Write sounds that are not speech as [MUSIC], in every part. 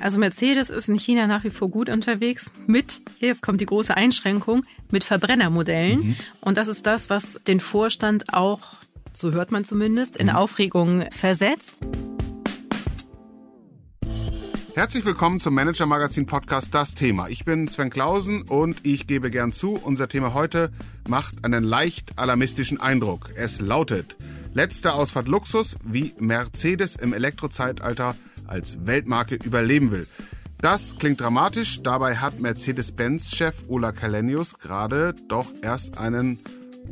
Also Mercedes ist in China nach wie vor gut unterwegs mit, jetzt kommt die große Einschränkung, mit Verbrennermodellen. Mhm. Und das ist das, was den Vorstand auch, so hört man zumindest, in mhm. Aufregung versetzt. Herzlich willkommen zum Manager Magazin Podcast Das Thema. Ich bin Sven Klausen und ich gebe gern zu, unser Thema heute macht einen leicht alarmistischen Eindruck. Es lautet, letzte Ausfahrt Luxus, wie Mercedes im Elektrozeitalter als Weltmarke überleben will. Das klingt dramatisch, dabei hat Mercedes-Benz-Chef Ola Kalenius gerade doch erst einen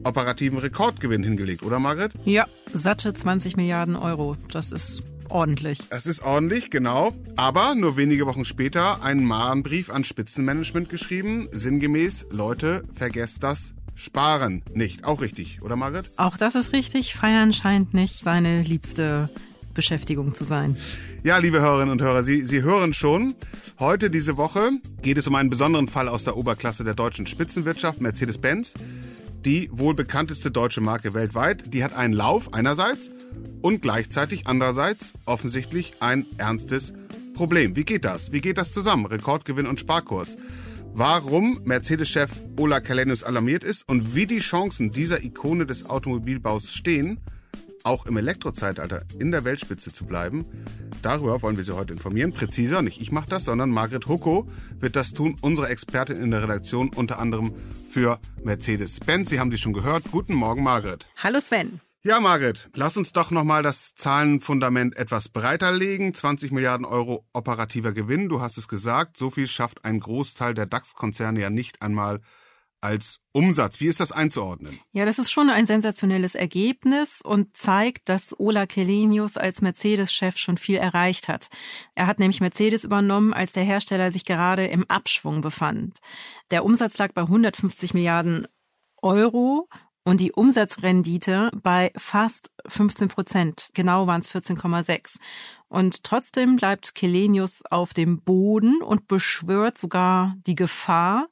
operativen Rekordgewinn hingelegt, oder Margret? Ja, satte 20 Milliarden Euro. Das ist ordentlich. Es ist ordentlich, genau. Aber nur wenige Wochen später einen Mahnbrief an Spitzenmanagement geschrieben. Sinngemäß, Leute, vergesst das Sparen nicht. Auch richtig, oder Margret? Auch das ist richtig. Feiern scheint nicht seine liebste Beschäftigung zu sein. Ja, liebe Hörerinnen und Hörer, Sie, Sie hören schon, heute diese Woche geht es um einen besonderen Fall aus der Oberklasse der deutschen Spitzenwirtschaft, Mercedes-Benz. Die wohl bekannteste deutsche Marke weltweit, die hat einen Lauf einerseits und gleichzeitig andererseits offensichtlich ein ernstes Problem. Wie geht das? Wie geht das zusammen? Rekordgewinn und Sparkurs. Warum Mercedes-Chef Ola Kalenius alarmiert ist und wie die Chancen dieser Ikone des Automobilbaus stehen – auch im Elektrozeitalter in der Weltspitze zu bleiben. Darüber wollen wir Sie heute informieren. Präziser, nicht ich mache das, sondern Margret Hucko wird das tun, unsere Expertin in der Redaktion, unter anderem für Mercedes-Benz. Sie haben sie schon gehört. Guten Morgen, Margret. Hallo Sven. Ja, Margret, lass uns doch nochmal das Zahlenfundament etwas breiter legen. 20 Milliarden Euro operativer Gewinn, du hast es gesagt, so viel schafft ein Großteil der DAX-Konzerne ja nicht einmal als Umsatz. Wie ist das einzuordnen? Ja, das ist schon ein sensationelles Ergebnis und zeigt, dass Ola Kelenius als Mercedes-Chef schon viel erreicht hat. Er hat nämlich Mercedes übernommen, als der Hersteller sich gerade im Abschwung befand. Der Umsatz lag bei 150 Milliarden Euro und die Umsatzrendite bei fast 15 Prozent. Genau waren es 14,6. Und trotzdem bleibt Kelenius auf dem Boden und beschwört sogar die Gefahr,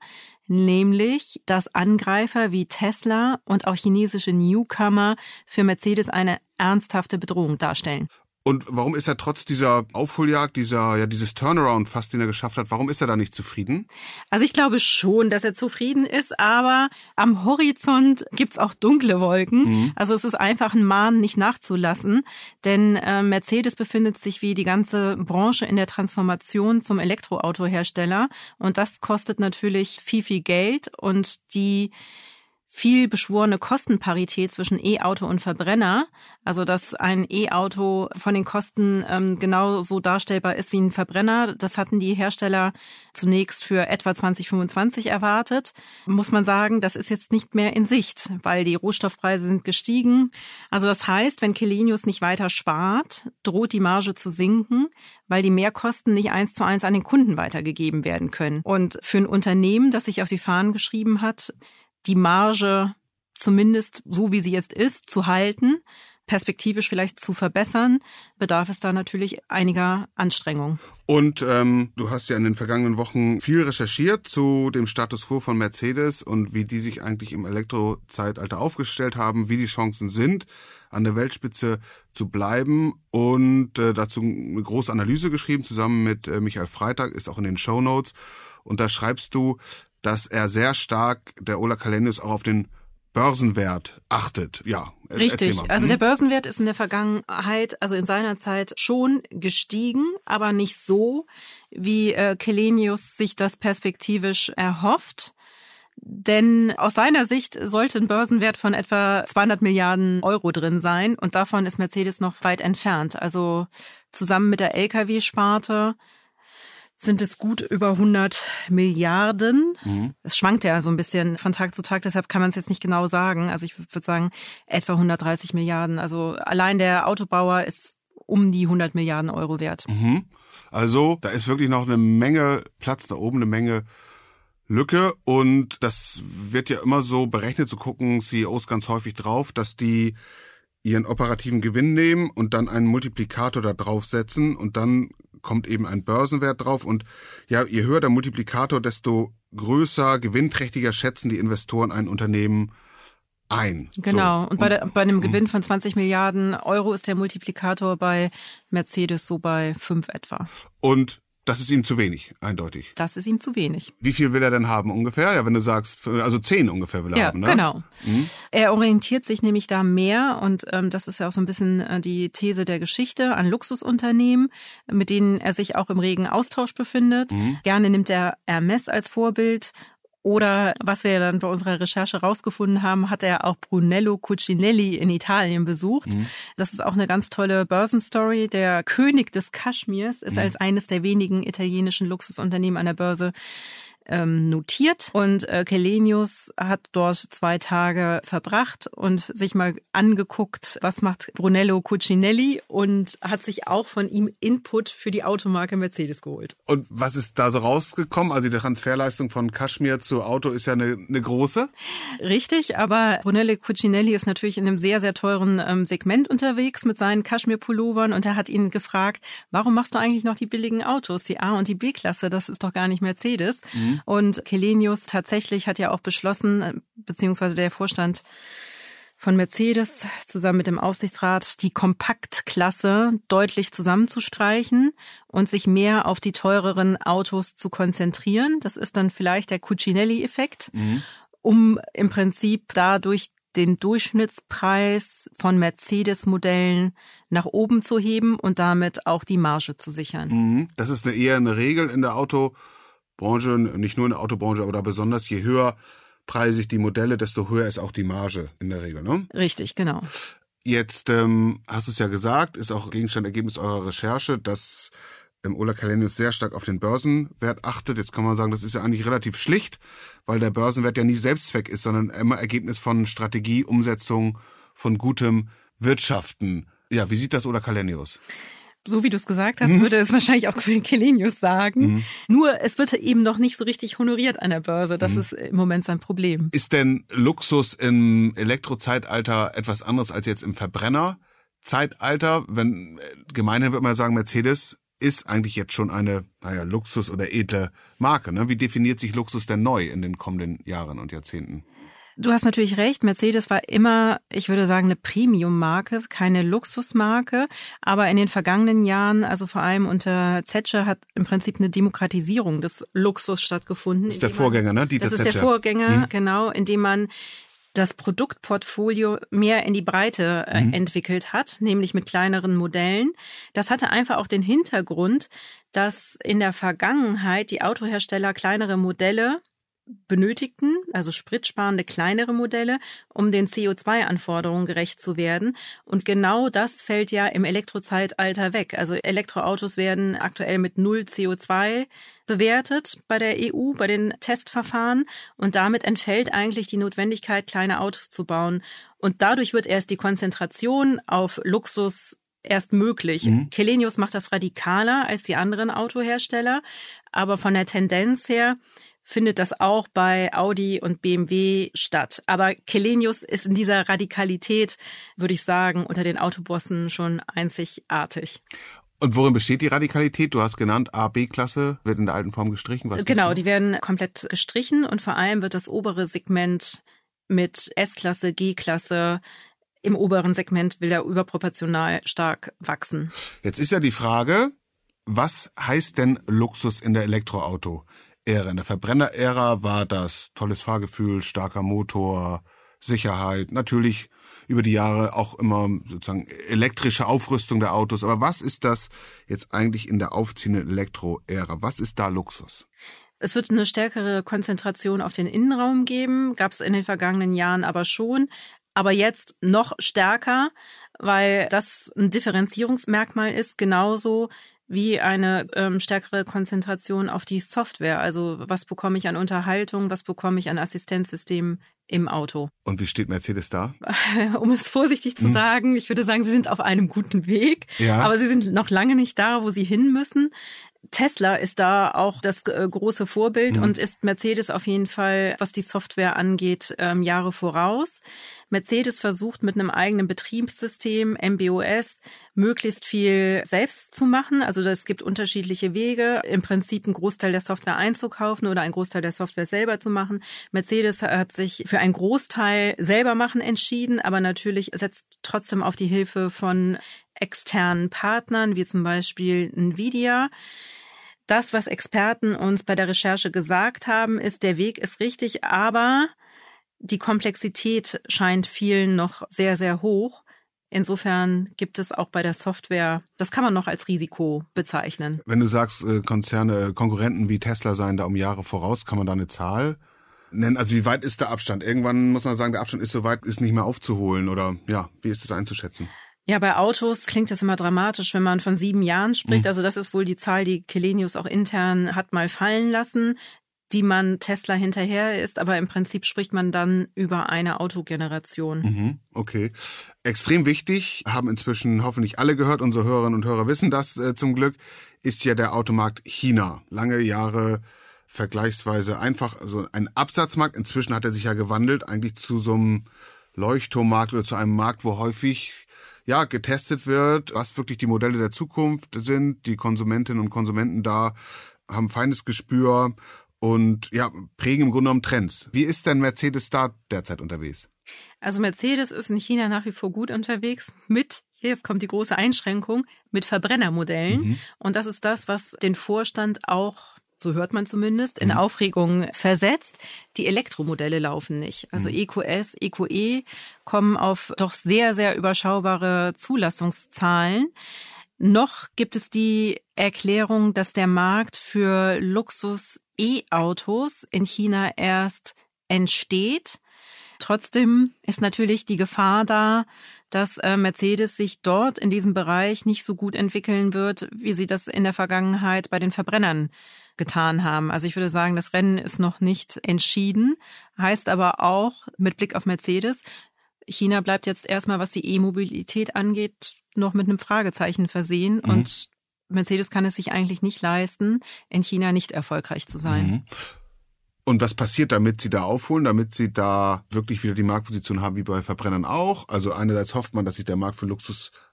nämlich dass Angreifer wie Tesla und auch chinesische Newcomer für Mercedes eine ernsthafte Bedrohung darstellen. Und warum ist er trotz dieser Aufholjagd, dieser, ja, dieses Turnaround fast, den er geschafft hat, warum ist er da nicht zufrieden? Also ich glaube schon, dass er zufrieden ist, aber am Horizont gibt's auch dunkle Wolken. Mhm. Also es ist einfach ein Mahn nicht nachzulassen, denn äh, Mercedes befindet sich wie die ganze Branche in der Transformation zum Elektroautohersteller und das kostet natürlich viel, viel Geld und die viel beschworene Kostenparität zwischen E-Auto und Verbrenner, also dass ein E-Auto von den Kosten ähm, genauso darstellbar ist wie ein Verbrenner, das hatten die Hersteller zunächst für etwa 2025 erwartet. Muss man sagen, das ist jetzt nicht mehr in Sicht, weil die Rohstoffpreise sind gestiegen. Also das heißt, wenn Kelenius nicht weiter spart, droht die Marge zu sinken, weil die Mehrkosten nicht eins zu eins an den Kunden weitergegeben werden können. Und für ein Unternehmen, das sich auf die Fahnen geschrieben hat, die Marge zumindest so wie sie jetzt ist zu halten, perspektivisch vielleicht zu verbessern, bedarf es da natürlich einiger Anstrengung. Und ähm, du hast ja in den vergangenen Wochen viel recherchiert zu dem Status quo von Mercedes und wie die sich eigentlich im Elektrozeitalter aufgestellt haben, wie die Chancen sind, an der Weltspitze zu bleiben und äh, dazu eine große Analyse geschrieben, zusammen mit äh, Michael Freitag, ist auch in den Show Notes. Und da schreibst du, dass er sehr stark, der Ola Kalenius, auch auf den Börsenwert achtet. Ja, richtig. Also hm? der Börsenwert ist in der Vergangenheit, also in seiner Zeit schon gestiegen, aber nicht so, wie äh, Kelenius sich das perspektivisch erhofft. Denn aus seiner Sicht sollte ein Börsenwert von etwa 200 Milliarden Euro drin sein und davon ist Mercedes noch weit entfernt. Also zusammen mit der Lkw-Sparte sind es gut über 100 Milliarden. Mhm. Es schwankt ja so ein bisschen von Tag zu Tag, deshalb kann man es jetzt nicht genau sagen. Also ich würde sagen etwa 130 Milliarden. Also allein der Autobauer ist um die 100 Milliarden Euro wert. Mhm. Also da ist wirklich noch eine Menge Platz da oben, eine Menge Lücke und das wird ja immer so berechnet, so gucken CEOs ganz häufig drauf, dass die ihren operativen Gewinn nehmen und dann einen Multiplikator da draufsetzen und dann kommt eben ein Börsenwert drauf und ja, je höher der Multiplikator, desto größer, gewinnträchtiger schätzen die Investoren ein Unternehmen ein. Genau. So. Und bei, der, bei einem Gewinn von 20 Milliarden Euro ist der Multiplikator bei Mercedes so bei fünf etwa. Und das ist ihm zu wenig, eindeutig. Das ist ihm zu wenig. Wie viel will er denn haben ungefähr? Ja, wenn du sagst, also zehn ungefähr will er ja, haben, ne? genau. Mhm. Er orientiert sich nämlich da mehr und ähm, das ist ja auch so ein bisschen äh, die These der Geschichte an Luxusunternehmen, mit denen er sich auch im regen Austausch befindet. Mhm. Gerne nimmt er Hermes als Vorbild oder was wir dann bei unserer Recherche rausgefunden haben, hat er auch Brunello Cucinelli in Italien besucht. Mhm. Das ist auch eine ganz tolle Börsenstory. Der König des Kaschmirs ist mhm. als eines der wenigen italienischen Luxusunternehmen an der Börse ähm, notiert und äh, Kelenius hat dort zwei Tage verbracht und sich mal angeguckt, was macht Brunello Cucinelli und hat sich auch von ihm Input für die Automarke Mercedes geholt. Und was ist da so rausgekommen? Also die Transferleistung von Kaschmir zu Auto ist ja eine, eine große. Richtig, aber Brunello Cucinelli ist natürlich in einem sehr, sehr teuren ähm, Segment unterwegs mit seinen Kaschmir-Pullovern und er hat ihn gefragt, warum machst du eigentlich noch die billigen Autos, die A- und die B-Klasse, das ist doch gar nicht Mercedes. Mhm. Und Kelenius tatsächlich hat ja auch beschlossen, beziehungsweise der Vorstand von Mercedes zusammen mit dem Aufsichtsrat die Kompaktklasse deutlich zusammenzustreichen und sich mehr auf die teureren Autos zu konzentrieren. Das ist dann vielleicht der Cucinelli-Effekt, mhm. um im Prinzip dadurch den Durchschnittspreis von Mercedes-Modellen nach oben zu heben und damit auch die Marge zu sichern. Mhm. Das ist eine eher eine Regel in der Auto. Branche, nicht nur in der Autobranche, aber da besonders, je höher preisig die Modelle, desto höher ist auch die Marge in der Regel, ne? Richtig, genau. Jetzt ähm, hast du es ja gesagt, ist auch Gegenstand, Ergebnis eurer Recherche, dass ähm, Ola Kalenius sehr stark auf den Börsenwert achtet. Jetzt kann man sagen, das ist ja eigentlich relativ schlicht, weil der Börsenwert ja nie Selbstzweck ist, sondern immer Ergebnis von Strategie, Umsetzung, von gutem Wirtschaften. Ja, wie sieht das Ola Kalenius? So wie du es gesagt hast, würde es wahrscheinlich auch Kelenius sagen. Mhm. Nur es wird eben noch nicht so richtig honoriert an der Börse. Das mhm. ist im Moment sein Problem. Ist denn Luxus im Elektrozeitalter etwas anderes als jetzt im Verbrennerzeitalter? Wenn gemeinhin wird man sagen, Mercedes ist eigentlich jetzt schon eine, naja, Luxus- oder edle Marke. Ne? Wie definiert sich Luxus denn neu in den kommenden Jahren und Jahrzehnten? Du hast natürlich recht, Mercedes war immer, ich würde sagen, eine Premium-Marke, keine Luxusmarke. Aber in den vergangenen Jahren, also vor allem unter Thatcher, hat im Prinzip eine Demokratisierung des Luxus stattgefunden. Das ist der Vorgänger, ne? Dieter das ist Thatcher. der Vorgänger, hm. genau, indem man das Produktportfolio mehr in die Breite äh, mhm. entwickelt hat, nämlich mit kleineren Modellen. Das hatte einfach auch den Hintergrund, dass in der Vergangenheit die Autohersteller kleinere Modelle benötigten, also spritsparende kleinere Modelle, um den CO2-Anforderungen gerecht zu werden. Und genau das fällt ja im Elektrozeitalter weg. Also Elektroautos werden aktuell mit null CO2 bewertet bei der EU, bei den Testverfahren. Und damit entfällt eigentlich die Notwendigkeit, kleine Autos zu bauen. Und dadurch wird erst die Konzentration auf Luxus erst möglich. Mhm. Kelenius macht das radikaler als die anderen Autohersteller, aber von der Tendenz her findet das auch bei Audi und BMW statt. Aber Kelenius ist in dieser Radikalität, würde ich sagen, unter den Autobossen schon einzigartig. Und worin besteht die Radikalität? Du hast genannt, A, B-Klasse wird in der alten Form gestrichen. Was genau, die werden komplett gestrichen und vor allem wird das obere Segment mit S-Klasse, G-Klasse im oberen Segment will er überproportional stark wachsen. Jetzt ist ja die Frage, was heißt denn Luxus in der Elektroauto? Ära. In der Verbrenner-Ära war das tolles Fahrgefühl, starker Motor, Sicherheit, natürlich über die Jahre auch immer sozusagen elektrische Aufrüstung der Autos. Aber was ist das jetzt eigentlich in der aufziehenden Elektro-Ära? Was ist da Luxus? Es wird eine stärkere Konzentration auf den Innenraum geben, gab es in den vergangenen Jahren aber schon, aber jetzt noch stärker, weil das ein Differenzierungsmerkmal ist, genauso wie eine ähm, stärkere Konzentration auf die Software. Also was bekomme ich an Unterhaltung, was bekomme ich an Assistenzsystemen im Auto. Und wie steht Mercedes da? [LAUGHS] um es vorsichtig zu hm. sagen, ich würde sagen, sie sind auf einem guten Weg, ja. aber sie sind noch lange nicht da, wo sie hin müssen. Tesla ist da auch das äh, große Vorbild mhm. und ist Mercedes auf jeden Fall, was die Software angeht, ähm, Jahre voraus. Mercedes versucht mit einem eigenen Betriebssystem, MBOS, möglichst viel selbst zu machen. Also es gibt unterschiedliche Wege, im Prinzip einen Großteil der Software einzukaufen oder einen Großteil der Software selber zu machen. Mercedes hat sich für einen Großteil selber machen entschieden, aber natürlich setzt trotzdem auf die Hilfe von externen Partnern, wie zum Beispiel Nvidia. Das, was Experten uns bei der Recherche gesagt haben, ist, der Weg ist richtig, aber die Komplexität scheint vielen noch sehr, sehr hoch. Insofern gibt es auch bei der Software, das kann man noch als Risiko bezeichnen. Wenn du sagst, äh, Konzerne, Konkurrenten wie Tesla seien da um Jahre voraus, kann man da eine Zahl nennen? Also wie weit ist der Abstand? Irgendwann muss man sagen, der Abstand ist so weit, ist nicht mehr aufzuholen oder ja, wie ist das einzuschätzen? Ja, bei Autos klingt das immer dramatisch, wenn man von sieben Jahren spricht. Mhm. Also das ist wohl die Zahl, die Kelenius auch intern hat mal fallen lassen, die man Tesla hinterher ist. Aber im Prinzip spricht man dann über eine Autogeneration. Mhm, okay. Extrem wichtig, haben inzwischen hoffentlich alle gehört, unsere Hörerinnen und Hörer wissen das äh, zum Glück, ist ja der Automarkt China. Lange Jahre vergleichsweise einfach so ein Absatzmarkt. Inzwischen hat er sich ja gewandelt, eigentlich zu so einem Leuchtturmmarkt oder zu einem Markt, wo häufig ja, getestet wird, was wirklich die Modelle der Zukunft sind. Die Konsumentinnen und Konsumenten da haben feines Gespür und ja, prägen im Grunde genommen Trends. Wie ist denn Mercedes da derzeit unterwegs? Also Mercedes ist in China nach wie vor gut unterwegs mit jetzt kommt die große Einschränkung mit Verbrennermodellen. Mhm. Und das ist das, was den Vorstand auch so hört man zumindest, in mhm. Aufregung versetzt. Die Elektromodelle laufen nicht. Also mhm. EQS, EQE kommen auf doch sehr, sehr überschaubare Zulassungszahlen. Noch gibt es die Erklärung, dass der Markt für Luxus-E-Autos in China erst entsteht. Trotzdem ist natürlich die Gefahr da, dass äh, Mercedes sich dort in diesem Bereich nicht so gut entwickeln wird, wie sie das in der Vergangenheit bei den Verbrennern getan haben. Also ich würde sagen, das Rennen ist noch nicht entschieden, heißt aber auch mit Blick auf Mercedes, China bleibt jetzt erstmal, was die E-Mobilität angeht, noch mit einem Fragezeichen versehen mhm. und Mercedes kann es sich eigentlich nicht leisten, in China nicht erfolgreich zu sein. Mhm. Und was passiert, damit sie da aufholen, damit sie da wirklich wieder die Marktposition haben wie bei Verbrennern auch? Also einerseits hofft man, dass sich der Markt für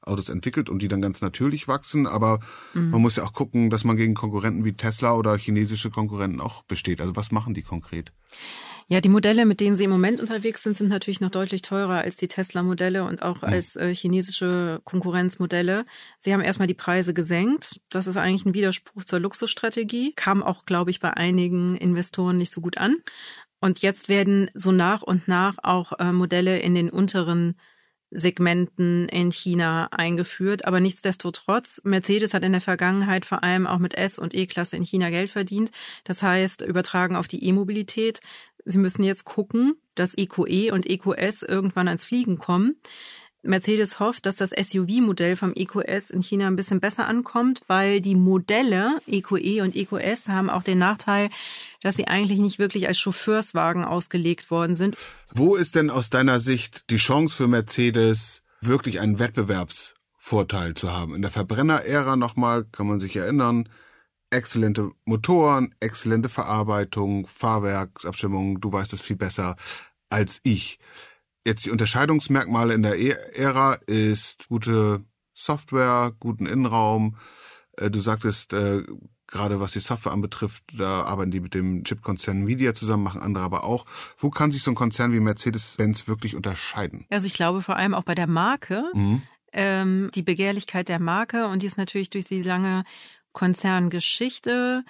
Luxusautos entwickelt und die dann ganz natürlich wachsen, aber mhm. man muss ja auch gucken, dass man gegen Konkurrenten wie Tesla oder chinesische Konkurrenten auch besteht. Also was machen die konkret? Ja, die Modelle, mit denen sie im Moment unterwegs sind, sind natürlich noch deutlich teurer als die Tesla-Modelle und auch ja. als äh, chinesische Konkurrenzmodelle. Sie haben erstmal die Preise gesenkt. Das ist eigentlich ein Widerspruch zur Luxusstrategie. Kam auch, glaube ich, bei einigen Investoren nicht so gut an. Und jetzt werden so nach und nach auch äh, Modelle in den unteren Segmenten in China eingeführt. Aber nichtsdestotrotz, Mercedes hat in der Vergangenheit vor allem auch mit S- und E-Klasse in China Geld verdient. Das heißt, übertragen auf die E-Mobilität. Sie müssen jetzt gucken, dass EQE und EQS irgendwann ans Fliegen kommen. Mercedes hofft, dass das SUV-Modell vom EQS in China ein bisschen besser ankommt, weil die Modelle EQE und EQS haben auch den Nachteil, dass sie eigentlich nicht wirklich als Chauffeurswagen ausgelegt worden sind. Wo ist denn aus deiner Sicht die Chance für Mercedes, wirklich einen Wettbewerbsvorteil zu haben? In der Verbrenner-Ära nochmal, kann man sich erinnern, exzellente Motoren, exzellente Verarbeitung, Fahrwerksabstimmung, du weißt es viel besser als ich. Jetzt die Unterscheidungsmerkmale in der Ära ist gute Software, guten Innenraum. Äh, du sagtest, äh, gerade was die Software anbetrifft, da arbeiten die mit dem Chipkonzern Media zusammen, machen andere aber auch. Wo kann sich so ein Konzern wie Mercedes-Benz wirklich unterscheiden? Also ich glaube vor allem auch bei der Marke, mhm. ähm, die Begehrlichkeit der Marke und die ist natürlich durch die lange Konzerngeschichte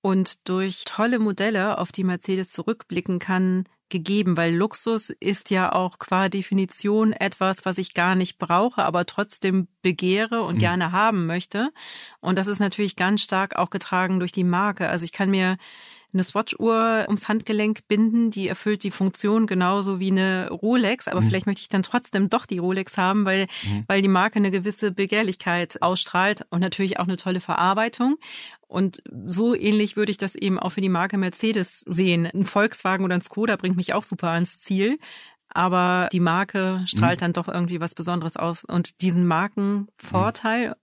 und durch tolle Modelle, auf die Mercedes zurückblicken kann, gegeben, weil Luxus ist ja auch qua Definition etwas, was ich gar nicht brauche, aber trotzdem begehre und mhm. gerne haben möchte. Und das ist natürlich ganz stark auch getragen durch die Marke. Also ich kann mir eine Swatch-Uhr ums Handgelenk binden, die erfüllt die Funktion genauso wie eine Rolex, aber mhm. vielleicht möchte ich dann trotzdem doch die Rolex haben, weil, mhm. weil die Marke eine gewisse Begehrlichkeit ausstrahlt und natürlich auch eine tolle Verarbeitung. Und so ähnlich würde ich das eben auch für die Marke Mercedes sehen. Ein Volkswagen oder ein Skoda bringt mich auch super ans Ziel. Aber die Marke strahlt mhm. dann doch irgendwie was Besonderes aus. Und diesen Markenvorteil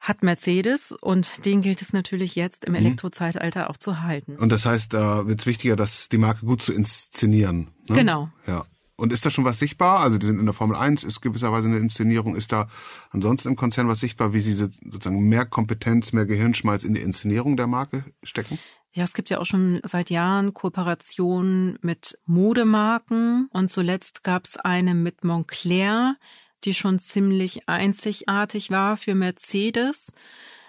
hat Mercedes und den gilt es natürlich jetzt im mhm. Elektrozeitalter auch zu halten. Und das heißt, da wird es wichtiger, dass die Marke gut zu inszenieren. Ne? Genau. Ja. Und ist da schon was sichtbar? Also die sind in der Formel 1, ist gewisserweise eine Inszenierung. Ist da ansonsten im Konzern was sichtbar, wie sie sozusagen mehr Kompetenz, mehr Gehirnschmalz in die Inszenierung der Marke stecken? Ja, es gibt ja auch schon seit Jahren Kooperationen mit Modemarken und zuletzt gab es eine mit Montclair, die schon ziemlich einzigartig war für Mercedes.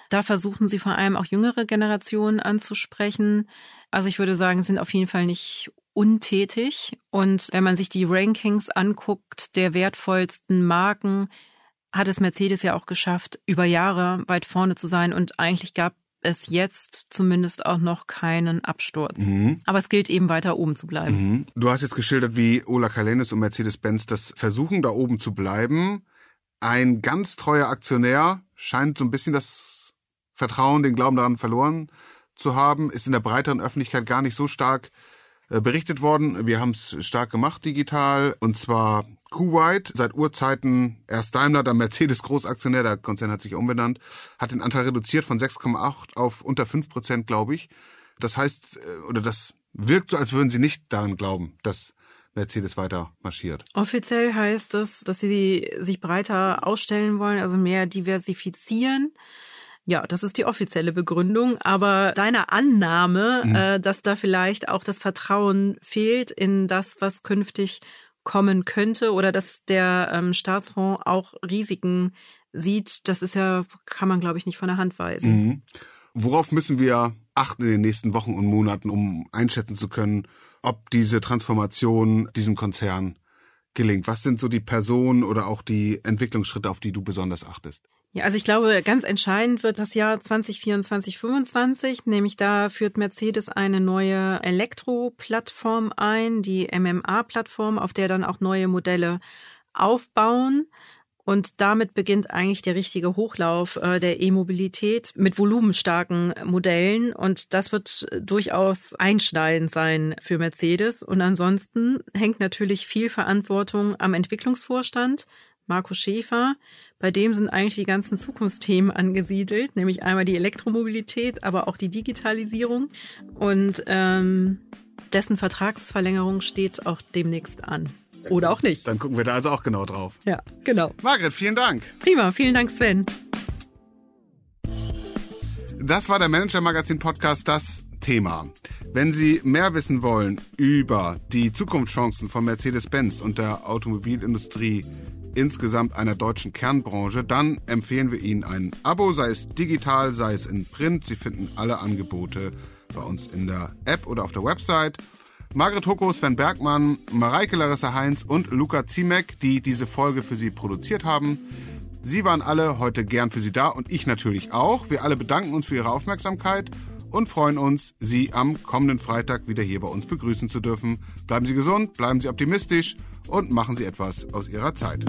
Da versuchen sie vor allem auch jüngere Generationen anzusprechen. Also ich würde sagen, sind auf jeden Fall nicht untätig. Und wenn man sich die Rankings anguckt der wertvollsten Marken, hat es Mercedes ja auch geschafft, über Jahre weit vorne zu sein. Und eigentlich gab es jetzt zumindest auch noch keinen Absturz. Mhm. Aber es gilt eben weiter oben zu bleiben. Mhm. Du hast jetzt geschildert, wie Ola Kalenis und Mercedes-Benz das versuchen, da oben zu bleiben. Ein ganz treuer Aktionär scheint so ein bisschen das Vertrauen, den Glauben daran verloren zu haben, ist in der breiteren Öffentlichkeit gar nicht so stark äh, berichtet worden. Wir haben es stark gemacht digital und zwar Kuwait, seit Urzeiten erst Daimler, dann Mercedes Großaktionär, der Konzern hat sich umbenannt, hat den Anteil reduziert von 6,8 auf unter 5 Prozent, glaube ich. Das heißt, äh, oder das wirkt so, als würden sie nicht daran glauben, dass Mercedes weiter marschiert. Offiziell heißt es, dass sie sich breiter ausstellen wollen, also mehr diversifizieren. Ja, das ist die offizielle Begründung. Aber deine Annahme, mhm. äh, dass da vielleicht auch das Vertrauen fehlt in das, was künftig kommen könnte oder dass der ähm, Staatsfonds auch Risiken sieht, das ist ja, kann man, glaube ich, nicht von der Hand weisen. Mhm. Worauf müssen wir achten in den nächsten Wochen und Monaten, um einschätzen zu können, ob diese Transformation diesem Konzern gelingt? Was sind so die Personen oder auch die Entwicklungsschritte, auf die du besonders achtest? Ja, also ich glaube, ganz entscheidend wird das Jahr 2024, 25, nämlich da führt Mercedes eine neue Elektro-Plattform ein, die MMA-Plattform, auf der dann auch neue Modelle aufbauen. Und damit beginnt eigentlich der richtige Hochlauf äh, der E-Mobilität mit volumenstarken Modellen. Und das wird durchaus einschneidend sein für Mercedes. Und ansonsten hängt natürlich viel Verantwortung am Entwicklungsvorstand. Marco Schäfer. Bei dem sind eigentlich die ganzen Zukunftsthemen angesiedelt, nämlich einmal die Elektromobilität, aber auch die Digitalisierung. Und ähm, dessen Vertragsverlängerung steht auch demnächst an. Oder auch nicht. Dann gucken wir da also auch genau drauf. Ja, genau. Margret, vielen Dank. Prima, vielen Dank, Sven. Das war der Manager Magazin Podcast, das Thema. Wenn Sie mehr wissen wollen über die Zukunftschancen von Mercedes-Benz und der Automobilindustrie insgesamt einer deutschen Kernbranche, dann empfehlen wir Ihnen ein Abo, sei es digital, sei es in Print. Sie finden alle Angebote bei uns in der App oder auf der Website. Margret Hucko, Sven Bergmann, Mareike Larissa Heinz und Luca Ziemek, die diese Folge für Sie produziert haben. Sie waren alle heute gern für Sie da und ich natürlich auch. Wir alle bedanken uns für Ihre Aufmerksamkeit und freuen uns, Sie am kommenden Freitag wieder hier bei uns begrüßen zu dürfen. Bleiben Sie gesund, bleiben Sie optimistisch und machen Sie etwas aus Ihrer Zeit.